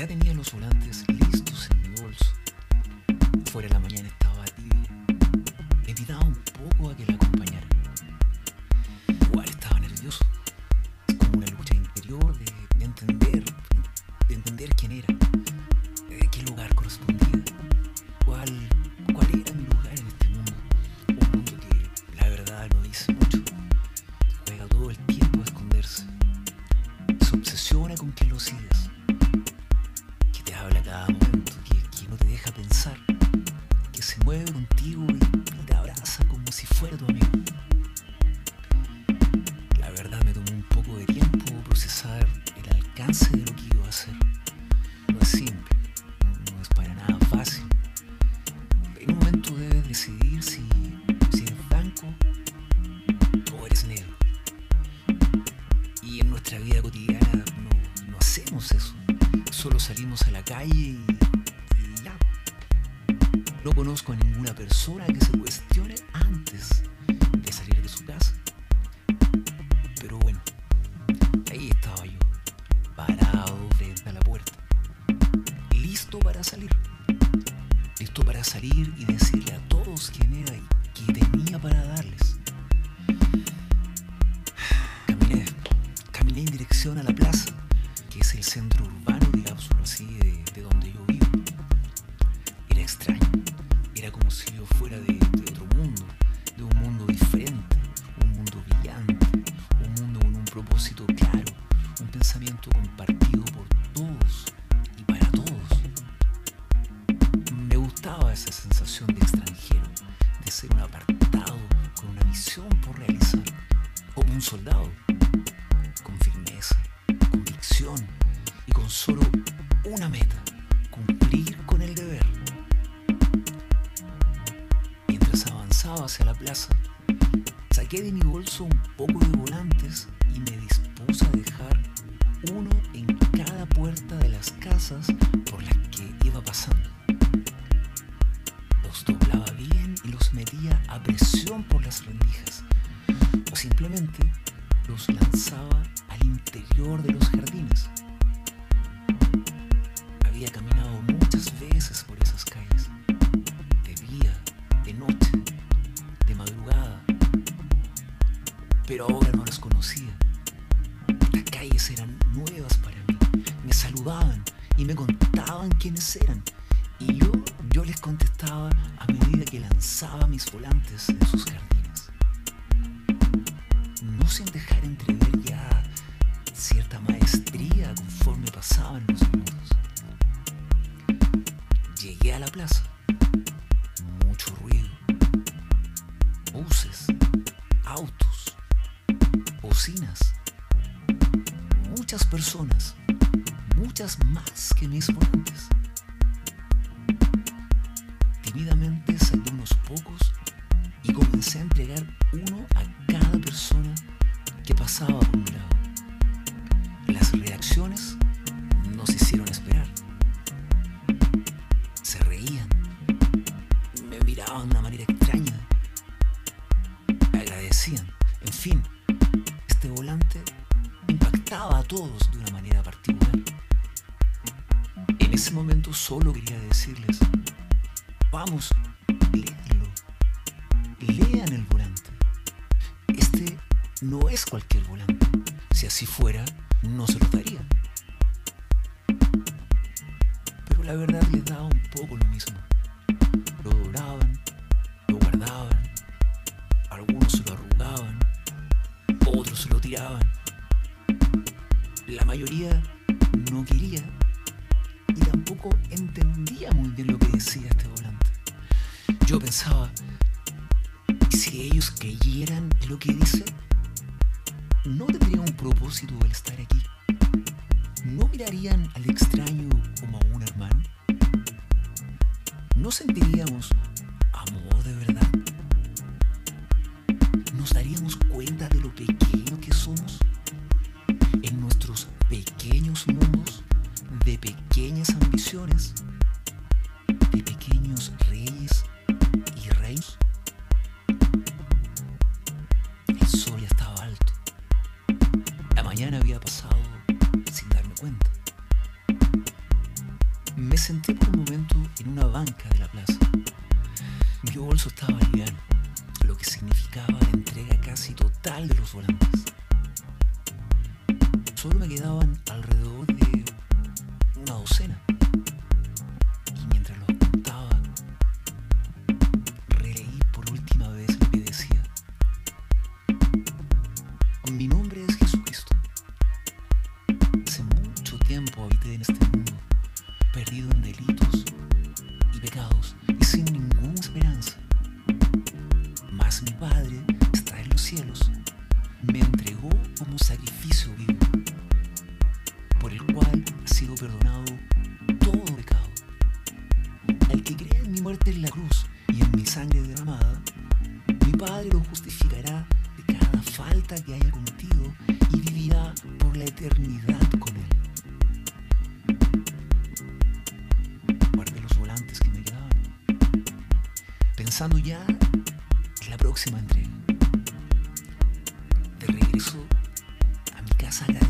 Ya tenía los volantes listos en mi bolso. Fuera la mañana Se mueve contigo y, te abraza como si fuera tu amigo. La verdad me tomó un poco de tiempo procesar el alcance de lo que iba a hacer. No es simple, no, es para nada fácil. En un momento debes decidir si, eres blanco o eres negro. Y en nuestra vida cotidiana no, no hacemos eso. Solo salimos a la calle y. No conozco a ninguna persona que se cuestione antes de salir de su casa. Pero bueno, ahí estaba yo, parado frente a la puerta, listo para salir. Listo para salir y decirle a todos quién era y qué tenía para darles. Caminé, caminé en dirección a la plaza, que es el centro urbano, digamos así, de, de donde yo vivo. Fuera de, de otro mundo, de un mundo diferente, un mundo brillante, un mundo con un propósito claro, un pensamiento compartido por todos y para todos. Me gustaba esa sensación de extranjero, de ser un apartado con una misión por realizar, como un soldado, con firmeza, convicción y con solo una meta, cumplir con el deber. Avanzaba hacia la plaza, saqué de mi bolso un poco de volantes y me dispuse a dejar uno en cada puerta de las casas por las que iba pasando. Los doblaba bien y los metía a presión por las rendijas, o simplemente los lanzaba al interior de los jardines. Había caminado muchas veces por esas calles, pero ahora no las conocía. Las calles eran nuevas para mí, me saludaban y me contaban quiénes eran. Y yo, yo les contestaba a medida que lanzaba mis volantes en sus jardines. No sin dejar entrever ya cierta maestría conforme pasaban los minutos. Llegué a la plaza. Muchas personas. Muchas más que mis volantes. Tímidamente saqué unos pocos y comencé a entregar uno a cada persona que pasaba por mi lado. Las reacciones no se hicieron esperar. Se reían, me miraban de una manera extraña, me agradecían. En fin, volante impactaba a todos de una manera particular. En ese momento solo quería decirles, vamos, léanlo, lean el volante. Este no es cualquier volante. Si así fuera, no se lo daría. Pero la verdad les daba un poco lo mismo. Lo doblaban, lo guardaban, algunos La mayoría no quería y tampoco entendía muy bien lo que decía este volante. Yo pensaba, ¿y si ellos creyeran lo que dice? ¿No tendría un propósito el estar aquí? ¿No mirarían al extraño como a un hermano? ¿No sentiríamos mañana había pasado sin darme cuenta. senté por un momento en una banca de la plaza. Mi bolso estaba liviano, lo que significaba la entrega casi total de los volantes. Solo me quedaban alrededor de una docena. Pecados y sin ninguna esperanza. Mas mi Padre está en los cielos, me entregó como sacrificio vivo, por el cual ha sido perdonado todo pecado. Al que cree en mi muerte en la cruz y en mi sangre derramada, mi Padre lo justificará de cada falta que haya cometido y vivirá por la eternidad pensando ya en la próxima entrega. De regreso a mi casa agradecí